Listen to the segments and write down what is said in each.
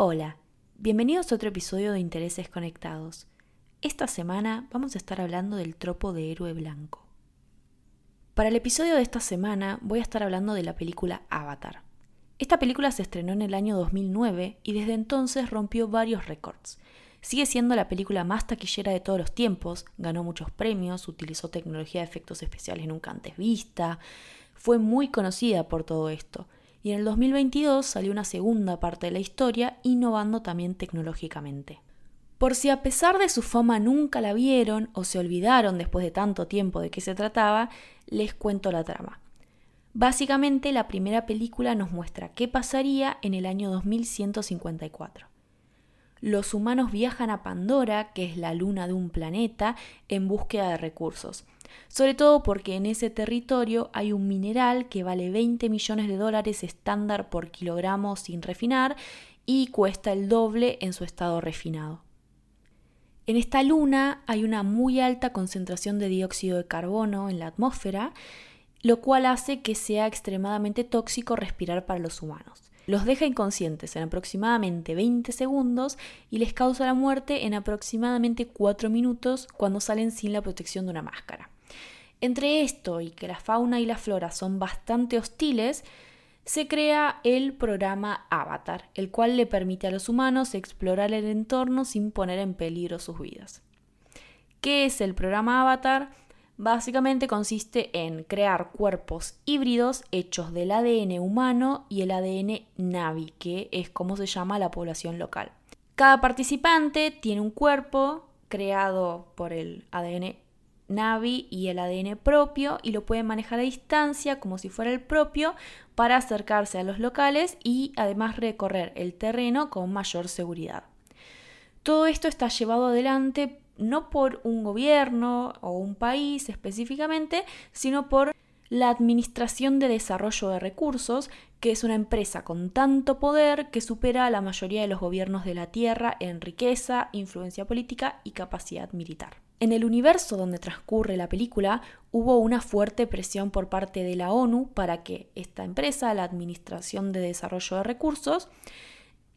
Hola, bienvenidos a otro episodio de Intereses Conectados. Esta semana vamos a estar hablando del tropo de héroe blanco. Para el episodio de esta semana voy a estar hablando de la película Avatar. Esta película se estrenó en el año 2009 y desde entonces rompió varios récords. Sigue siendo la película más taquillera de todos los tiempos, ganó muchos premios, utilizó tecnología de efectos especiales nunca antes vista, fue muy conocida por todo esto y en el 2022 salió una segunda parte de la historia, innovando también tecnológicamente. Por si a pesar de su fama nunca la vieron o se olvidaron después de tanto tiempo de qué se trataba, les cuento la trama. Básicamente la primera película nos muestra qué pasaría en el año 2154. Los humanos viajan a Pandora, que es la luna de un planeta, en búsqueda de recursos sobre todo porque en ese territorio hay un mineral que vale 20 millones de dólares estándar por kilogramo sin refinar y cuesta el doble en su estado refinado. En esta luna hay una muy alta concentración de dióxido de carbono en la atmósfera, lo cual hace que sea extremadamente tóxico respirar para los humanos. Los deja inconscientes en aproximadamente 20 segundos y les causa la muerte en aproximadamente 4 minutos cuando salen sin la protección de una máscara. Entre esto y que la fauna y la flora son bastante hostiles, se crea el programa Avatar, el cual le permite a los humanos explorar el entorno sin poner en peligro sus vidas. ¿Qué es el programa Avatar? Básicamente consiste en crear cuerpos híbridos hechos del ADN humano y el ADN Navi, que es como se llama la población local. Cada participante tiene un cuerpo creado por el ADN Navi y el ADN propio y lo pueden manejar a distancia como si fuera el propio para acercarse a los locales y además recorrer el terreno con mayor seguridad. Todo esto está llevado adelante no por un gobierno o un país específicamente, sino por la Administración de Desarrollo de Recursos, que es una empresa con tanto poder que supera a la mayoría de los gobiernos de la Tierra en riqueza, influencia política y capacidad militar. En el universo donde transcurre la película hubo una fuerte presión por parte de la ONU para que esta empresa, la Administración de Desarrollo de Recursos,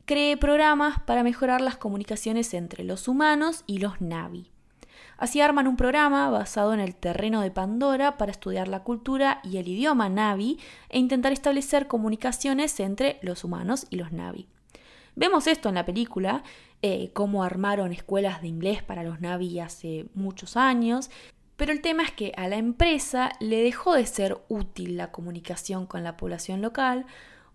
cree programas para mejorar las comunicaciones entre los humanos y los Navi. Así arman un programa basado en el terreno de Pandora para estudiar la cultura y el idioma Navi e intentar establecer comunicaciones entre los humanos y los Navi. Vemos esto en la película, eh, cómo armaron escuelas de inglés para los Navi hace muchos años, pero el tema es que a la empresa le dejó de ser útil la comunicación con la población local,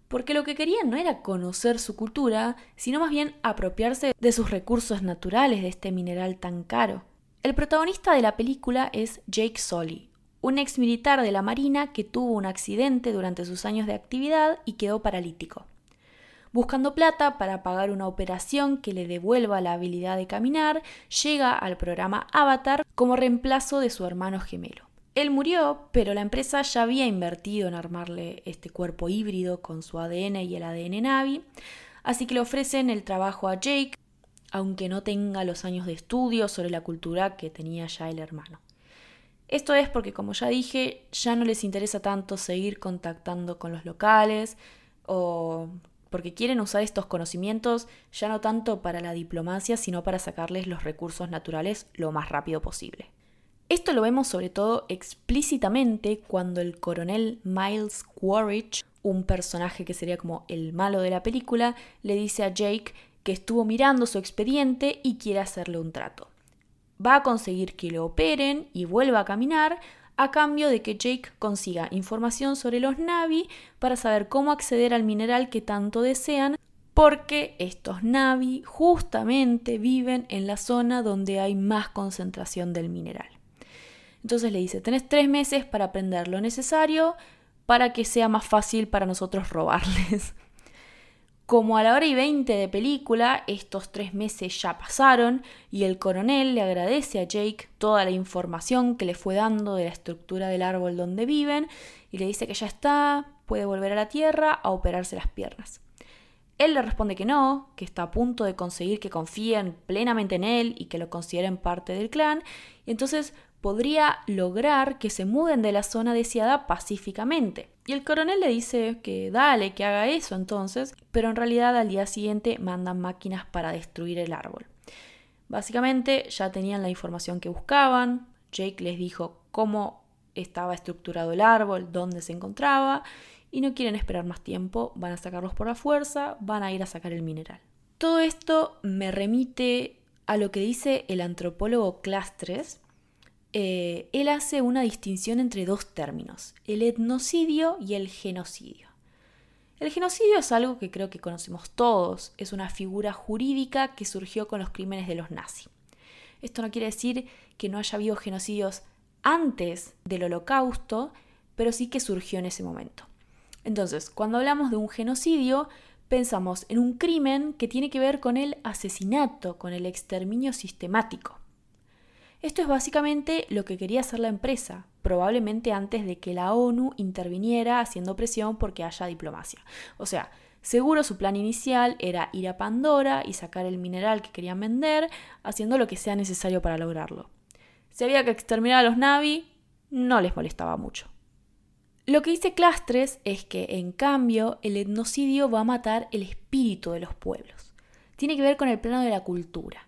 porque lo que querían no era conocer su cultura, sino más bien apropiarse de sus recursos naturales de este mineral tan caro. El protagonista de la película es Jake Sully, un ex militar de la Marina que tuvo un accidente durante sus años de actividad y quedó paralítico buscando plata para pagar una operación que le devuelva la habilidad de caminar, llega al programa Avatar como reemplazo de su hermano gemelo. Él murió, pero la empresa ya había invertido en armarle este cuerpo híbrido con su ADN y el ADN Navi, así que le ofrecen el trabajo a Jake, aunque no tenga los años de estudio sobre la cultura que tenía ya el hermano. Esto es porque, como ya dije, ya no les interesa tanto seguir contactando con los locales o porque quieren usar estos conocimientos ya no tanto para la diplomacia, sino para sacarles los recursos naturales lo más rápido posible. Esto lo vemos sobre todo explícitamente cuando el coronel Miles Quaritch, un personaje que sería como el malo de la película, le dice a Jake que estuvo mirando su expediente y quiere hacerle un trato. Va a conseguir que lo operen y vuelva a caminar, a cambio de que Jake consiga información sobre los Navi para saber cómo acceder al mineral que tanto desean, porque estos Navi justamente viven en la zona donde hay más concentración del mineral. Entonces le dice, tenés tres meses para aprender lo necesario para que sea más fácil para nosotros robarles. Como a la hora y veinte de película, estos tres meses ya pasaron y el coronel le agradece a Jake toda la información que le fue dando de la estructura del árbol donde viven y le dice que ya está, puede volver a la tierra a operarse las piernas. Él le responde que no, que está a punto de conseguir que confíen plenamente en él y que lo consideren parte del clan, y entonces podría lograr que se muden de la zona deseada pacíficamente. Y el coronel le dice que dale, que haga eso entonces, pero en realidad al día siguiente mandan máquinas para destruir el árbol. Básicamente ya tenían la información que buscaban, Jake les dijo cómo estaba estructurado el árbol, dónde se encontraba, y no quieren esperar más tiempo, van a sacarlos por la fuerza, van a ir a sacar el mineral. Todo esto me remite a lo que dice el antropólogo Clastres, eh, él hace una distinción entre dos términos, el etnocidio y el genocidio. El genocidio es algo que creo que conocemos todos, es una figura jurídica que surgió con los crímenes de los nazis. Esto no quiere decir que no haya habido genocidios antes del holocausto, pero sí que surgió en ese momento. Entonces, cuando hablamos de un genocidio, pensamos en un crimen que tiene que ver con el asesinato, con el exterminio sistemático. Esto es básicamente lo que quería hacer la empresa, probablemente antes de que la ONU interviniera haciendo presión porque haya diplomacia. O sea, seguro su plan inicial era ir a Pandora y sacar el mineral que querían vender, haciendo lo que sea necesario para lograrlo. Si había que exterminar a los Navi, no les molestaba mucho. Lo que dice Clastres es que, en cambio, el etnocidio va a matar el espíritu de los pueblos. Tiene que ver con el plano de la cultura.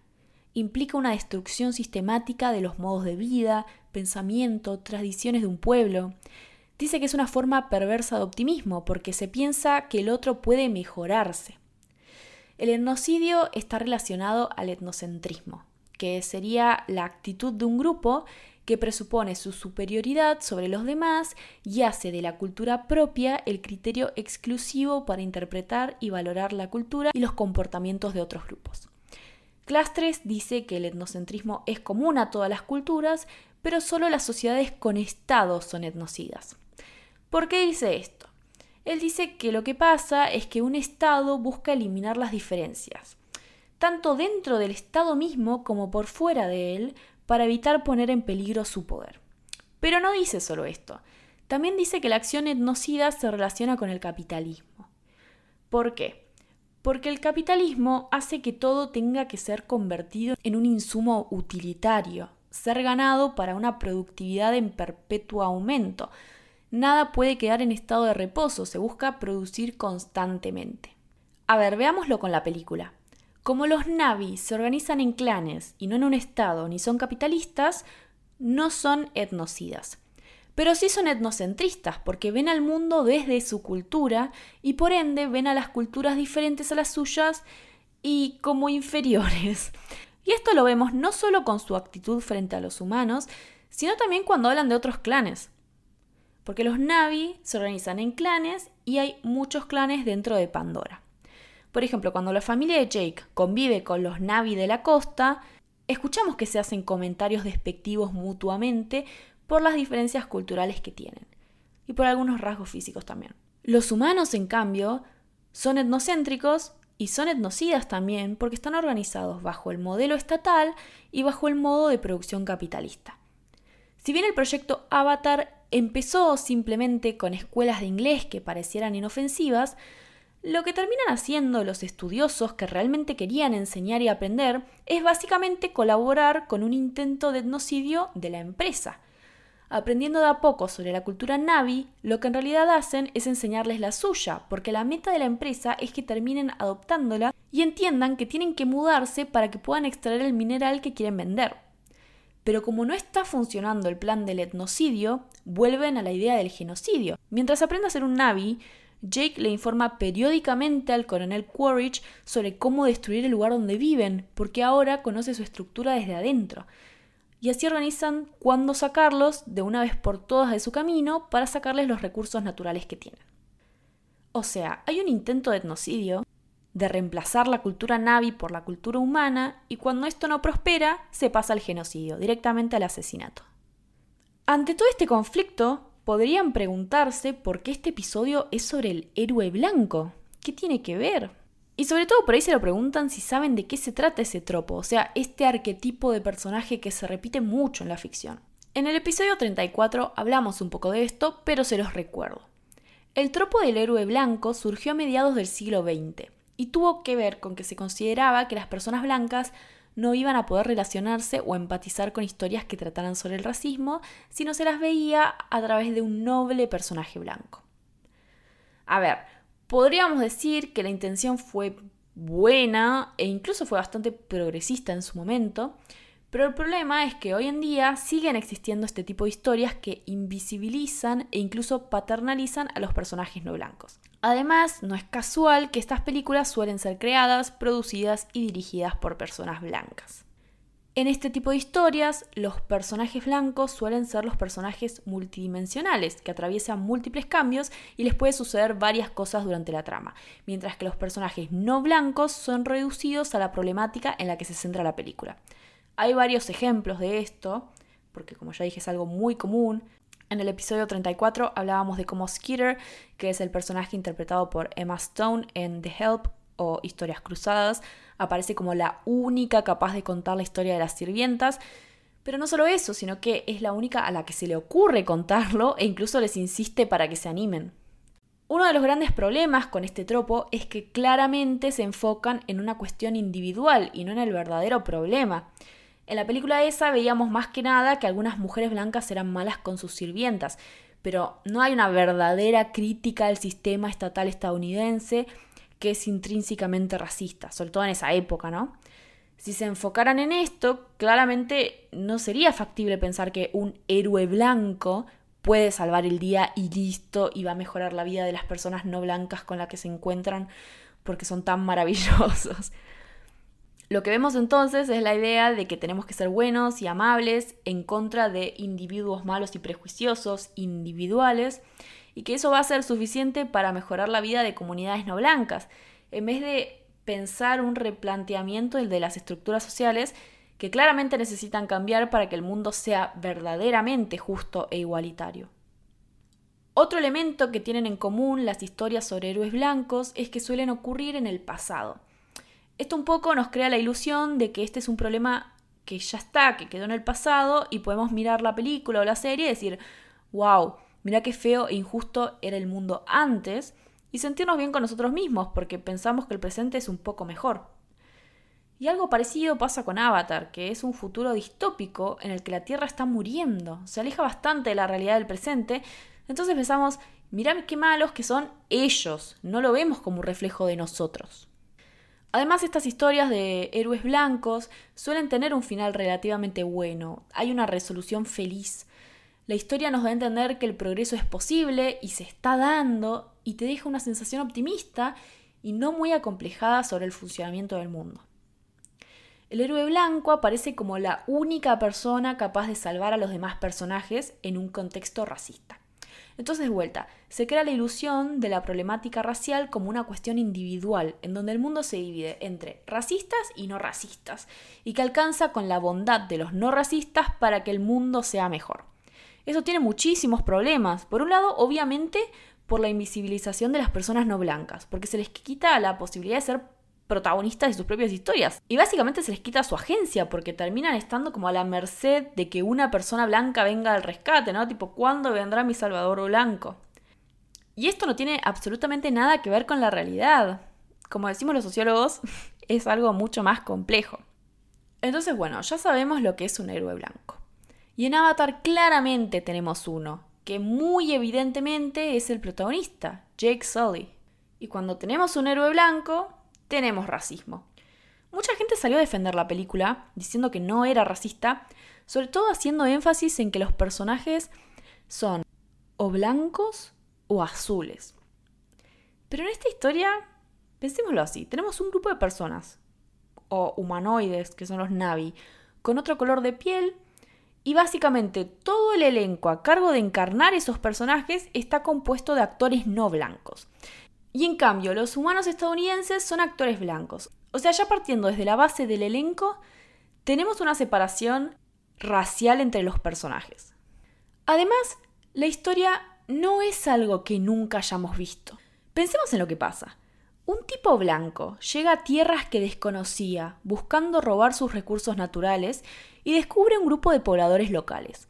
Implica una destrucción sistemática de los modos de vida, pensamiento, tradiciones de un pueblo. Dice que es una forma perversa de optimismo, porque se piensa que el otro puede mejorarse. El etnocidio está relacionado al etnocentrismo, que sería la actitud de un grupo que presupone su superioridad sobre los demás y hace de la cultura propia el criterio exclusivo para interpretar y valorar la cultura y los comportamientos de otros grupos. Clastres dice que el etnocentrismo es común a todas las culturas, pero solo las sociedades con estados son etnocidas. ¿Por qué dice esto? Él dice que lo que pasa es que un estado busca eliminar las diferencias, tanto dentro del estado mismo como por fuera de él, para evitar poner en peligro su poder. Pero no dice solo esto, también dice que la acción etnocida se relaciona con el capitalismo. ¿Por qué? Porque el capitalismo hace que todo tenga que ser convertido en un insumo utilitario, ser ganado para una productividad en perpetuo aumento. Nada puede quedar en estado de reposo, se busca producir constantemente. A ver, veámoslo con la película. Como los Navi se organizan en clanes y no en un estado ni son capitalistas, no son etnocidas. Pero sí son etnocentristas porque ven al mundo desde su cultura y por ende ven a las culturas diferentes a las suyas y como inferiores. Y esto lo vemos no solo con su actitud frente a los humanos, sino también cuando hablan de otros clanes. Porque los Navi se organizan en clanes y hay muchos clanes dentro de Pandora. Por ejemplo, cuando la familia de Jake convive con los Navi de la costa, escuchamos que se hacen comentarios despectivos mutuamente por las diferencias culturales que tienen y por algunos rasgos físicos también. Los humanos, en cambio, son etnocéntricos y son etnocidas también porque están organizados bajo el modelo estatal y bajo el modo de producción capitalista. Si bien el proyecto Avatar empezó simplemente con escuelas de inglés que parecieran inofensivas, lo que terminan haciendo los estudiosos que realmente querían enseñar y aprender es básicamente colaborar con un intento de etnocidio de la empresa. Aprendiendo de a poco sobre la cultura Navi, lo que en realidad hacen es enseñarles la suya, porque la meta de la empresa es que terminen adoptándola y entiendan que tienen que mudarse para que puedan extraer el mineral que quieren vender. Pero como no está funcionando el plan del etnocidio, vuelven a la idea del genocidio. Mientras aprende a ser un Navi, Jake le informa periódicamente al coronel Quaritch sobre cómo destruir el lugar donde viven, porque ahora conoce su estructura desde adentro. Y así organizan cuándo sacarlos de una vez por todas de su camino para sacarles los recursos naturales que tienen. O sea, hay un intento de etnocidio, de reemplazar la cultura navi por la cultura humana, y cuando esto no prospera, se pasa al genocidio, directamente al asesinato. Ante todo este conflicto, podrían preguntarse por qué este episodio es sobre el héroe blanco. ¿Qué tiene que ver? Y sobre todo por ahí se lo preguntan si saben de qué se trata ese tropo, o sea, este arquetipo de personaje que se repite mucho en la ficción. En el episodio 34 hablamos un poco de esto, pero se los recuerdo. El tropo del héroe blanco surgió a mediados del siglo XX y tuvo que ver con que se consideraba que las personas blancas no iban a poder relacionarse o empatizar con historias que trataran sobre el racismo, sino se las veía a través de un noble personaje blanco. A ver, podríamos decir que la intención fue buena e incluso fue bastante progresista en su momento, pero el problema es que hoy en día siguen existiendo este tipo de historias que invisibilizan e incluso paternalizan a los personajes no blancos. Además, no es casual que estas películas suelen ser creadas, producidas y dirigidas por personas blancas. En este tipo de historias, los personajes blancos suelen ser los personajes multidimensionales, que atraviesan múltiples cambios y les puede suceder varias cosas durante la trama, mientras que los personajes no blancos son reducidos a la problemática en la que se centra la película. Hay varios ejemplos de esto, porque como ya dije es algo muy común. En el episodio 34 hablábamos de cómo Skeeter, que es el personaje interpretado por Emma Stone en The Help o Historias Cruzadas, aparece como la única capaz de contar la historia de las sirvientas. Pero no solo eso, sino que es la única a la que se le ocurre contarlo e incluso les insiste para que se animen. Uno de los grandes problemas con este tropo es que claramente se enfocan en una cuestión individual y no en el verdadero problema. En la película esa veíamos más que nada que algunas mujeres blancas eran malas con sus sirvientas, pero no hay una verdadera crítica al sistema estatal estadounidense que es intrínsecamente racista, sobre todo en esa época, ¿no? Si se enfocaran en esto, claramente no sería factible pensar que un héroe blanco puede salvar el día y listo y va a mejorar la vida de las personas no blancas con las que se encuentran porque son tan maravillosos. Lo que vemos entonces es la idea de que tenemos que ser buenos y amables en contra de individuos malos y prejuiciosos individuales y que eso va a ser suficiente para mejorar la vida de comunidades no blancas, en vez de pensar un replanteamiento de las estructuras sociales que claramente necesitan cambiar para que el mundo sea verdaderamente justo e igualitario. Otro elemento que tienen en común las historias sobre héroes blancos es que suelen ocurrir en el pasado. Esto un poco nos crea la ilusión de que este es un problema que ya está, que quedó en el pasado y podemos mirar la película o la serie y decir, wow, mira qué feo e injusto era el mundo antes y sentirnos bien con nosotros mismos porque pensamos que el presente es un poco mejor. Y algo parecido pasa con Avatar, que es un futuro distópico en el que la Tierra está muriendo, se aleja bastante de la realidad del presente, entonces pensamos, mirá qué malos que son ellos, no lo vemos como un reflejo de nosotros. Además, estas historias de héroes blancos suelen tener un final relativamente bueno, hay una resolución feliz. La historia nos da a entender que el progreso es posible y se está dando y te deja una sensación optimista y no muy acomplejada sobre el funcionamiento del mundo. El héroe blanco aparece como la única persona capaz de salvar a los demás personajes en un contexto racista. Entonces, vuelta, se crea la ilusión de la problemática racial como una cuestión individual, en donde el mundo se divide entre racistas y no racistas, y que alcanza con la bondad de los no racistas para que el mundo sea mejor. Eso tiene muchísimos problemas. Por un lado, obviamente, por la invisibilización de las personas no blancas, porque se les quita la posibilidad de ser protagonistas de sus propias historias. Y básicamente se les quita su agencia porque terminan estando como a la merced de que una persona blanca venga al rescate, ¿no? Tipo, ¿cuándo vendrá mi Salvador blanco? Y esto no tiene absolutamente nada que ver con la realidad. Como decimos los sociólogos, es algo mucho más complejo. Entonces, bueno, ya sabemos lo que es un héroe blanco. Y en Avatar claramente tenemos uno, que muy evidentemente es el protagonista, Jake Sully. Y cuando tenemos un héroe blanco, tenemos racismo. Mucha gente salió a defender la película, diciendo que no era racista, sobre todo haciendo énfasis en que los personajes son o blancos o azules. Pero en esta historia, pensémoslo así, tenemos un grupo de personas, o humanoides, que son los Navi, con otro color de piel, y básicamente todo el elenco a cargo de encarnar esos personajes está compuesto de actores no blancos. Y en cambio, los humanos estadounidenses son actores blancos. O sea, ya partiendo desde la base del elenco, tenemos una separación racial entre los personajes. Además, la historia no es algo que nunca hayamos visto. Pensemos en lo que pasa. Un tipo blanco llega a tierras que desconocía, buscando robar sus recursos naturales, y descubre un grupo de pobladores locales.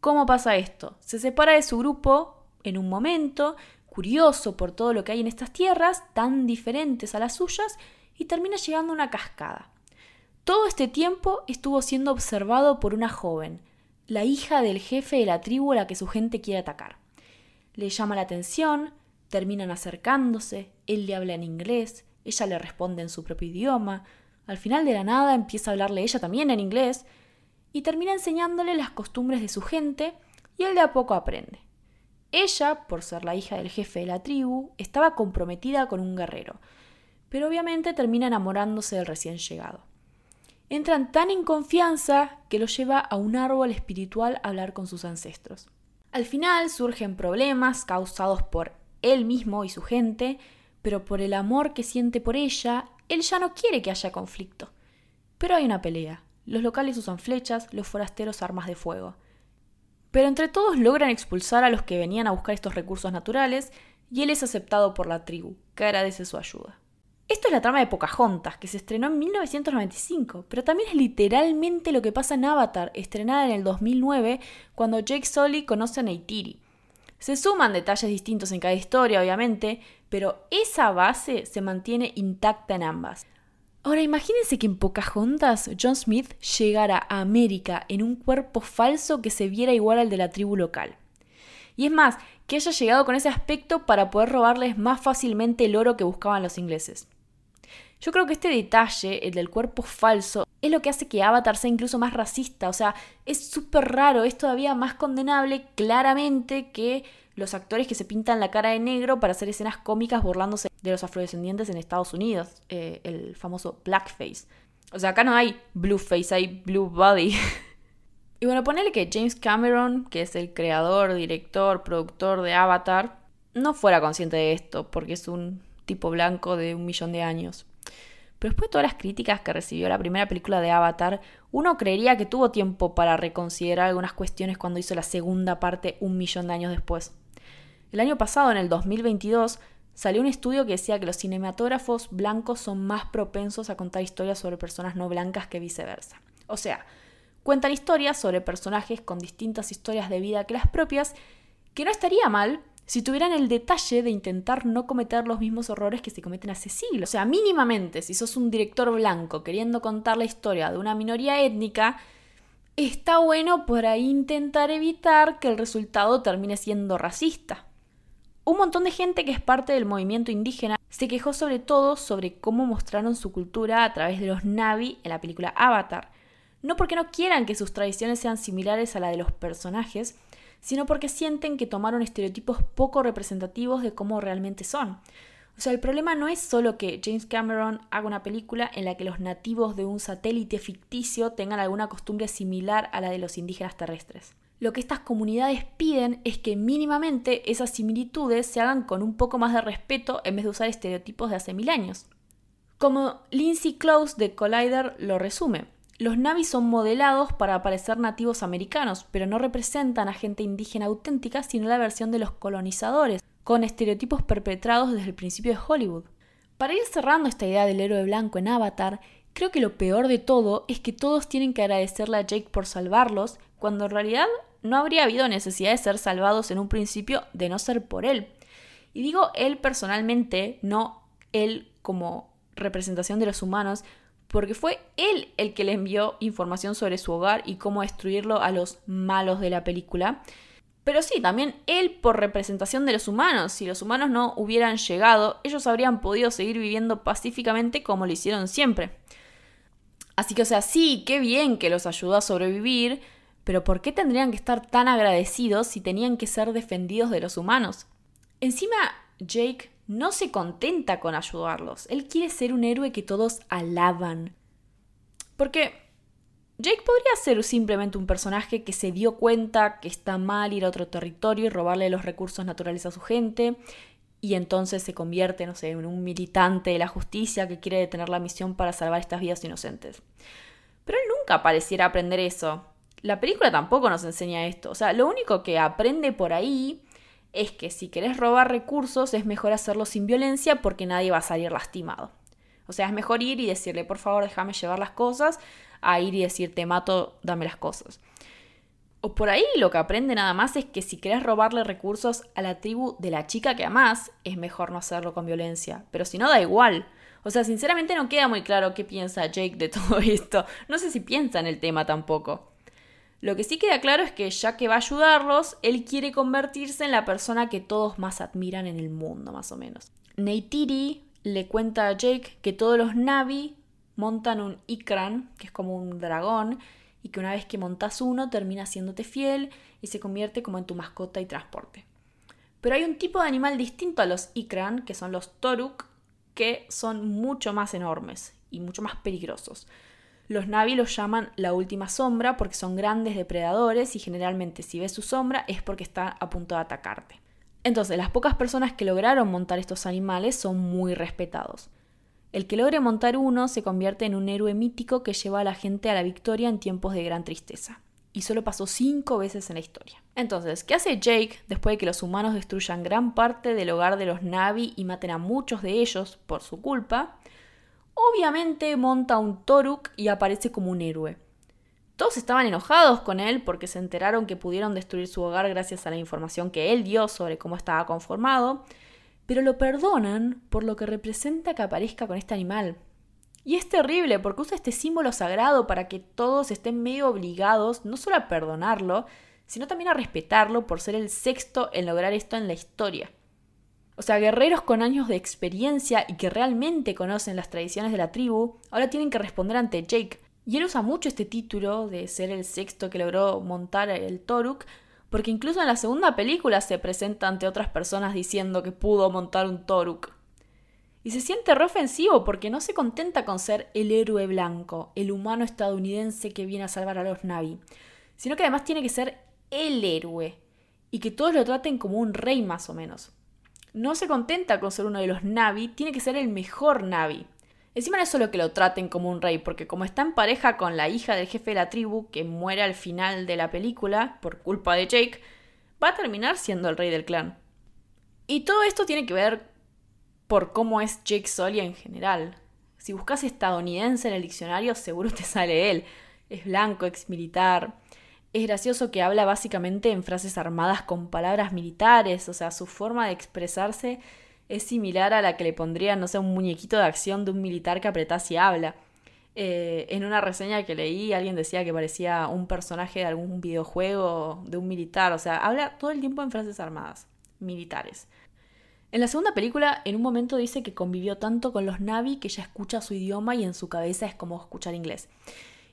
¿Cómo pasa esto? Se separa de su grupo en un momento, curioso por todo lo que hay en estas tierras, tan diferentes a las suyas, y termina llegando a una cascada. Todo este tiempo estuvo siendo observado por una joven, la hija del jefe de la tribu a la que su gente quiere atacar. Le llama la atención, terminan acercándose, él le habla en inglés, ella le responde en su propio idioma, al final de la nada empieza a hablarle ella también en inglés, y termina enseñándole las costumbres de su gente, y él de a poco aprende. Ella, por ser la hija del jefe de la tribu, estaba comprometida con un guerrero, pero obviamente termina enamorándose del recién llegado. Entran tan en confianza que lo lleva a un árbol espiritual a hablar con sus ancestros. Al final surgen problemas causados por él mismo y su gente, pero por el amor que siente por ella, él ya no quiere que haya conflicto. Pero hay una pelea. Los locales usan flechas, los forasteros armas de fuego. Pero entre todos logran expulsar a los que venían a buscar estos recursos naturales y él es aceptado por la tribu, que agradece su ayuda. Esto es la trama de Pocahontas, que se estrenó en 1995, pero también es literalmente lo que pasa en Avatar, estrenada en el 2009, cuando Jake Sully conoce a Neytiri. Se suman detalles distintos en cada historia, obviamente, pero esa base se mantiene intacta en ambas. Ahora imagínense que en Pocahontas John Smith llegara a América en un cuerpo falso que se viera igual al de la tribu local. Y es más, que haya llegado con ese aspecto para poder robarles más fácilmente el oro que buscaban los ingleses. Yo creo que este detalle, el del cuerpo falso, es lo que hace que Avatar sea incluso más racista. O sea, es súper raro, es todavía más condenable claramente que los actores que se pintan la cara de negro para hacer escenas cómicas burlándose de los afrodescendientes en Estados Unidos, eh, el famoso blackface. O sea, acá no hay blueface, hay blue body. y bueno, ponele que James Cameron, que es el creador, director, productor de Avatar, no fuera consciente de esto, porque es un tipo blanco de un millón de años. Pero después de todas las críticas que recibió la primera película de Avatar, uno creería que tuvo tiempo para reconsiderar algunas cuestiones cuando hizo la segunda parte un millón de años después. El año pasado, en el 2022, salió un estudio que decía que los cinematógrafos blancos son más propensos a contar historias sobre personas no blancas que viceversa. O sea, cuentan historias sobre personajes con distintas historias de vida que las propias, que no estaría mal si tuvieran el detalle de intentar no cometer los mismos errores que se cometen hace siglos. O sea, mínimamente, si sos un director blanco queriendo contar la historia de una minoría étnica, está bueno por ahí intentar evitar que el resultado termine siendo racista. Un montón de gente que es parte del movimiento indígena se quejó sobre todo sobre cómo mostraron su cultura a través de los Navi en la película Avatar. No porque no quieran que sus tradiciones sean similares a la de los personajes, sino porque sienten que tomaron estereotipos poco representativos de cómo realmente son. O sea, el problema no es solo que James Cameron haga una película en la que los nativos de un satélite ficticio tengan alguna costumbre similar a la de los indígenas terrestres. Lo que estas comunidades piden es que mínimamente esas similitudes se hagan con un poco más de respeto en vez de usar estereotipos de hace mil años. Como Lindsay Close de Collider lo resume, los Navi son modelados para parecer nativos americanos, pero no representan a gente indígena auténtica, sino la versión de los colonizadores, con estereotipos perpetrados desde el principio de Hollywood. Para ir cerrando esta idea del héroe blanco en Avatar, creo que lo peor de todo es que todos tienen que agradecerle a Jake por salvarlos, cuando en realidad no habría habido necesidad de ser salvados en un principio de no ser por él. Y digo él personalmente, no él como representación de los humanos, porque fue él el que le envió información sobre su hogar y cómo destruirlo a los malos de la película. Pero sí, también él por representación de los humanos. Si los humanos no hubieran llegado, ellos habrían podido seguir viviendo pacíficamente como lo hicieron siempre. Así que, o sea, sí, qué bien que los ayudó a sobrevivir, pero ¿por qué tendrían que estar tan agradecidos si tenían que ser defendidos de los humanos? Encima, Jake no se contenta con ayudarlos. Él quiere ser un héroe que todos alaban. Porque Jake podría ser simplemente un personaje que se dio cuenta que está mal ir a otro territorio y robarle los recursos naturales a su gente, y entonces se convierte, no sé, en un militante de la justicia que quiere detener la misión para salvar estas vidas inocentes. Pero él nunca pareciera aprender eso. La película tampoco nos enseña esto. O sea, lo único que aprende por ahí es que si querés robar recursos es mejor hacerlo sin violencia porque nadie va a salir lastimado. O sea, es mejor ir y decirle, por favor, déjame llevar las cosas, a ir y decir, te mato, dame las cosas. O por ahí lo que aprende nada más es que si querés robarle recursos a la tribu de la chica que amás, es mejor no hacerlo con violencia. Pero si no, da igual. O sea, sinceramente no queda muy claro qué piensa Jake de todo esto. No sé si piensa en el tema tampoco. Lo que sí queda claro es que ya que va a ayudarlos, él quiere convertirse en la persona que todos más admiran en el mundo, más o menos. Neytiri le cuenta a Jake que todos los Navi montan un Ikran, que es como un dragón, y que una vez que montas uno termina haciéndote fiel y se convierte como en tu mascota y transporte. Pero hay un tipo de animal distinto a los Ikran, que son los Toruk, que son mucho más enormes y mucho más peligrosos. Los Navi los llaman la última sombra porque son grandes depredadores y generalmente si ves su sombra es porque está a punto de atacarte. Entonces, las pocas personas que lograron montar estos animales son muy respetados. El que logre montar uno se convierte en un héroe mítico que lleva a la gente a la victoria en tiempos de gran tristeza. Y solo pasó cinco veces en la historia. Entonces, ¿qué hace Jake después de que los humanos destruyan gran parte del hogar de los Navi y maten a muchos de ellos por su culpa? Obviamente monta un Toruk y aparece como un héroe. Todos estaban enojados con él porque se enteraron que pudieron destruir su hogar gracias a la información que él dio sobre cómo estaba conformado, pero lo perdonan por lo que representa que aparezca con este animal. Y es terrible porque usa este símbolo sagrado para que todos estén medio obligados no solo a perdonarlo, sino también a respetarlo por ser el sexto en lograr esto en la historia. O sea, guerreros con años de experiencia y que realmente conocen las tradiciones de la tribu, ahora tienen que responder ante Jake. Y él usa mucho este título de ser el sexto que logró montar el Toruk, porque incluso en la segunda película se presenta ante otras personas diciendo que pudo montar un Toruk. Y se siente re ofensivo porque no se contenta con ser el héroe blanco, el humano estadounidense que viene a salvar a los Navi, sino que además tiene que ser el héroe y que todos lo traten como un rey más o menos no se contenta con ser uno de los Navi, tiene que ser el mejor Navi. Encima no es solo que lo traten como un rey, porque como está en pareja con la hija del jefe de la tribu, que muere al final de la película por culpa de Jake, va a terminar siendo el rey del clan. Y todo esto tiene que ver por cómo es Jake Sully en general. Si buscas estadounidense en el diccionario, seguro te sale él. Es blanco, ex militar, es gracioso que habla básicamente en frases armadas con palabras militares, o sea, su forma de expresarse es similar a la que le pondría, no sé, un muñequito de acción de un militar que apretase y habla. Eh, en una reseña que leí, alguien decía que parecía un personaje de algún videojuego de un militar, o sea, habla todo el tiempo en frases armadas, militares. En la segunda película, en un momento dice que convivió tanto con los Navi que ya escucha su idioma y en su cabeza es como escuchar inglés.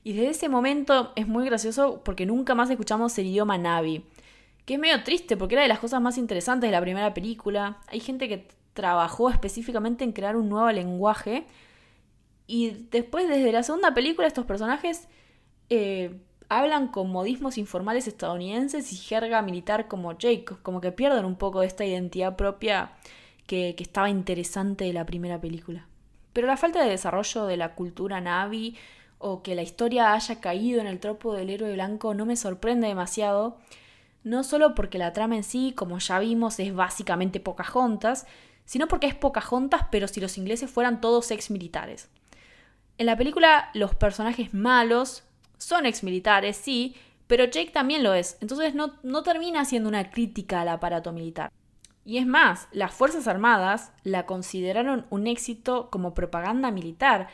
Y desde ese momento es muy gracioso porque nunca más escuchamos el idioma Navi. Que es medio triste porque era de las cosas más interesantes de la primera película. Hay gente que trabajó específicamente en crear un nuevo lenguaje. Y después, desde la segunda película, estos personajes eh, hablan con modismos informales estadounidenses y jerga militar como Jake. Como que pierden un poco de esta identidad propia que, que estaba interesante de la primera película. Pero la falta de desarrollo de la cultura Navi o que la historia haya caído en el tropo del héroe blanco no me sorprende demasiado, no solo porque la trama en sí, como ya vimos, es básicamente Pocahontas, sino porque es Pocahontas pero si los ingleses fueran todos ex militares. En la película los personajes malos son ex militares, sí, pero Jake también lo es, entonces no, no termina siendo una crítica al aparato militar. Y es más, las Fuerzas Armadas la consideraron un éxito como propaganda militar,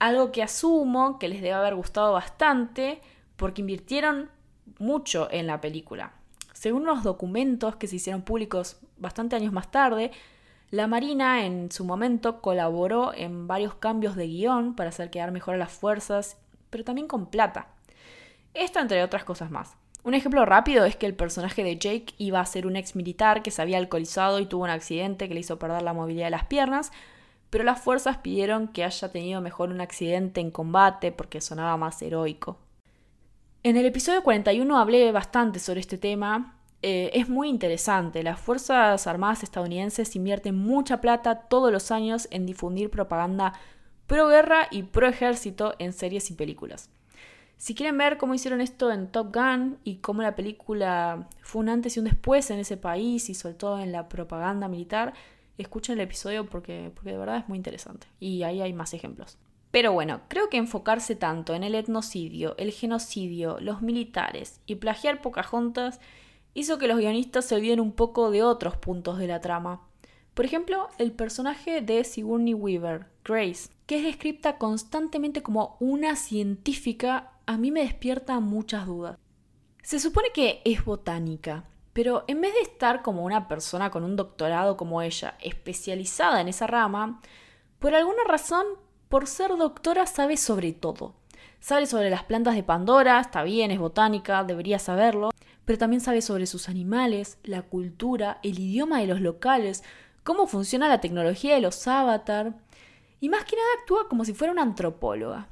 algo que asumo que les debe haber gustado bastante porque invirtieron mucho en la película. Según los documentos que se hicieron públicos bastante años más tarde, la Marina en su momento colaboró en varios cambios de guion para hacer quedar mejor a las fuerzas, pero también con plata. Esto entre otras cosas más. Un ejemplo rápido es que el personaje de Jake iba a ser un ex militar que se había alcoholizado y tuvo un accidente que le hizo perder la movilidad de las piernas, pero las fuerzas pidieron que haya tenido mejor un accidente en combate porque sonaba más heroico. En el episodio 41 hablé bastante sobre este tema. Eh, es muy interesante. Las Fuerzas Armadas estadounidenses invierten mucha plata todos los años en difundir propaganda pro guerra y pro ejército en series y películas. Si quieren ver cómo hicieron esto en Top Gun y cómo la película fue un antes y un después en ese país y sobre todo en la propaganda militar, escuchen el episodio porque, porque de verdad es muy interesante. Y ahí hay más ejemplos. Pero bueno, creo que enfocarse tanto en el etnocidio, el genocidio, los militares y plagiar Pocahontas hizo que los guionistas se olviden un poco de otros puntos de la trama. Por ejemplo, el personaje de Sigourney Weaver, Grace, que es descrita constantemente como una científica, a mí me despierta muchas dudas. Se supone que es botánica, pero en vez de estar como una persona con un doctorado como ella, especializada en esa rama, por alguna razón, por ser doctora, sabe sobre todo. Sabe sobre las plantas de Pandora, está bien, es botánica, debería saberlo, pero también sabe sobre sus animales, la cultura, el idioma de los locales, cómo funciona la tecnología de los avatar, y más que nada actúa como si fuera una antropóloga.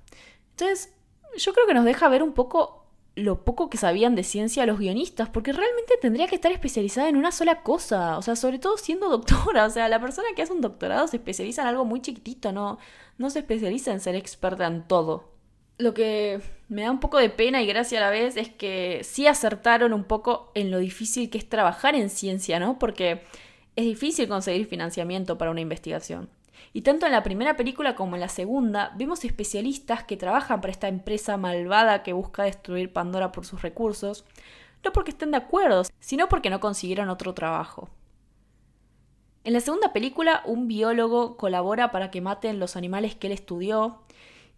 Entonces, yo creo que nos deja ver un poco lo poco que sabían de ciencia los guionistas, porque realmente tendría que estar especializada en una sola cosa, o sea, sobre todo siendo doctora, o sea, la persona que hace un doctorado se especializa en algo muy chiquitito, no, no se especializa en ser experta en todo. Lo que me da un poco de pena y gracia a la vez es que sí acertaron un poco en lo difícil que es trabajar en ciencia, ¿no? Porque es difícil conseguir financiamiento para una investigación. Y tanto en la primera película como en la segunda vemos especialistas que trabajan para esta empresa malvada que busca destruir Pandora por sus recursos, no porque estén de acuerdo, sino porque no consiguieron otro trabajo. En la segunda película, un biólogo colabora para que maten los animales que él estudió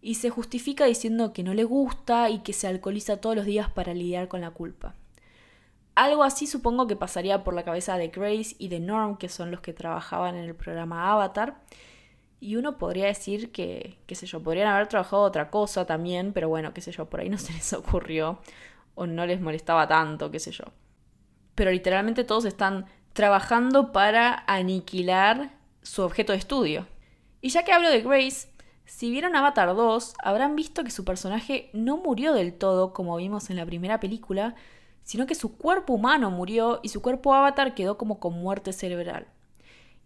y se justifica diciendo que no le gusta y que se alcoholiza todos los días para lidiar con la culpa. Algo así supongo que pasaría por la cabeza de Grace y de Norm, que son los que trabajaban en el programa Avatar, y uno podría decir que, qué sé yo, podrían haber trabajado otra cosa también, pero bueno, qué sé yo, por ahí no se les ocurrió o no les molestaba tanto, qué sé yo. Pero literalmente todos están trabajando para aniquilar su objeto de estudio. Y ya que hablo de Grace, si vieron Avatar 2, habrán visto que su personaje no murió del todo como vimos en la primera película, sino que su cuerpo humano murió y su cuerpo avatar quedó como con muerte cerebral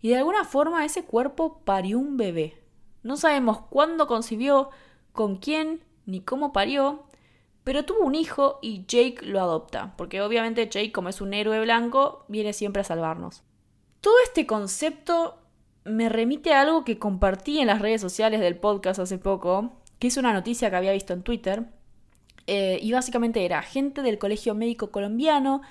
y de alguna forma ese cuerpo parió un bebé. No sabemos cuándo concibió, con quién, ni cómo parió, pero tuvo un hijo y Jake lo adopta, porque obviamente Jake, como es un héroe blanco, viene siempre a salvarnos. Todo este concepto me remite a algo que compartí en las redes sociales del podcast hace poco, que es una noticia que había visto en Twitter, eh, y básicamente era gente del Colegio Médico Colombiano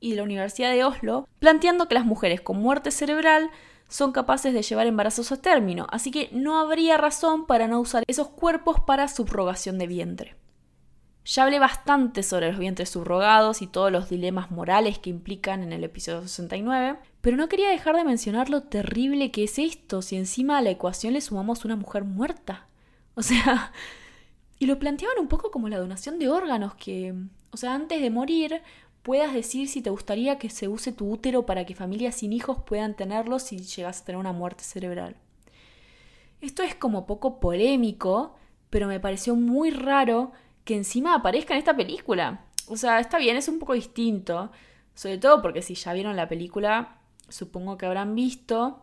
y de la Universidad de Oslo planteando que las mujeres con muerte cerebral son capaces de llevar embarazos a término, así que no habría razón para no usar esos cuerpos para subrogación de vientre. Ya hablé bastante sobre los vientres subrogados y todos los dilemas morales que implican en el episodio 69, pero no quería dejar de mencionar lo terrible que es esto si encima a la ecuación le sumamos una mujer muerta. O sea, y lo planteaban un poco como la donación de órganos, que, o sea, antes de morir, puedas decir si te gustaría que se use tu útero para que familias sin hijos puedan tenerlo si llegas a tener una muerte cerebral. Esto es como poco polémico, pero me pareció muy raro que encima aparezca en esta película. O sea, está bien, es un poco distinto, sobre todo porque si ya vieron la película, supongo que habrán visto,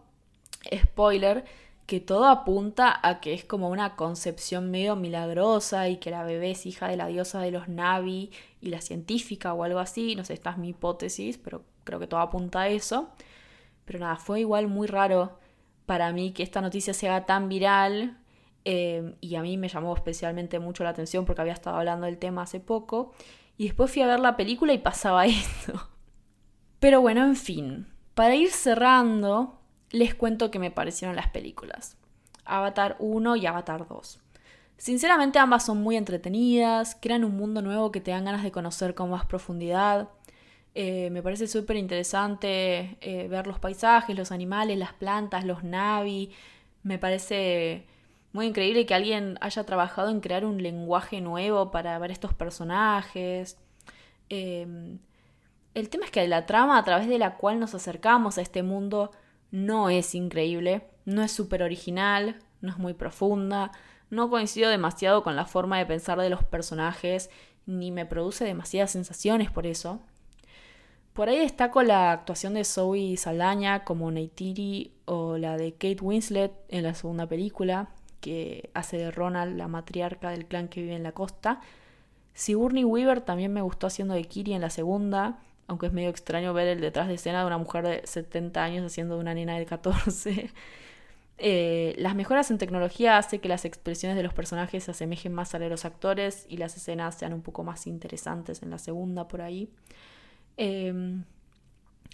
spoiler, que todo apunta a que es como una concepción medio milagrosa y que la bebé es hija de la diosa de los Navi y la científica o algo así. No sé, esta es mi hipótesis, pero creo que todo apunta a eso. Pero nada, fue igual muy raro para mí que esta noticia se haga tan viral eh, y a mí me llamó especialmente mucho la atención porque había estado hablando del tema hace poco. Y después fui a ver la película y pasaba esto. Pero bueno, en fin, para ir cerrando, les cuento que me parecieron las películas. Avatar 1 y Avatar 2. Sinceramente ambas son muy entretenidas, crean un mundo nuevo que te dan ganas de conocer con más profundidad. Eh, me parece súper interesante eh, ver los paisajes, los animales, las plantas, los navi. Me parece muy increíble que alguien haya trabajado en crear un lenguaje nuevo para ver estos personajes. Em, el tema es que la trama a través de la cual nos acercamos a este mundo no es increíble, no es súper original, no es muy profunda, no coincido demasiado con la forma de pensar de los personajes, ni me produce demasiadas sensaciones por eso. Por ahí destaco la actuación de Zoe Saldaña como Neytiri o la de Kate Winslet en la segunda película, que hace de Ronald la matriarca del clan que vive en la costa. Sigourney Weaver también me gustó haciendo de Kiri en la segunda, aunque es medio extraño ver el detrás de escena de una mujer de 70 años haciendo una nena de 14. Eh, las mejoras en tecnología hacen que las expresiones de los personajes se asemejen más a los actores y las escenas sean un poco más interesantes en la segunda por ahí. Em,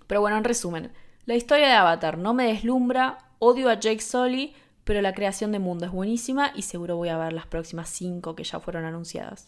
pero bueno, en resumen, la historia de Avatar no me deslumbra, odio a Jake Sully, pero la creación de mundo es buenísima y seguro voy a ver las próximas cinco que ya fueron anunciadas.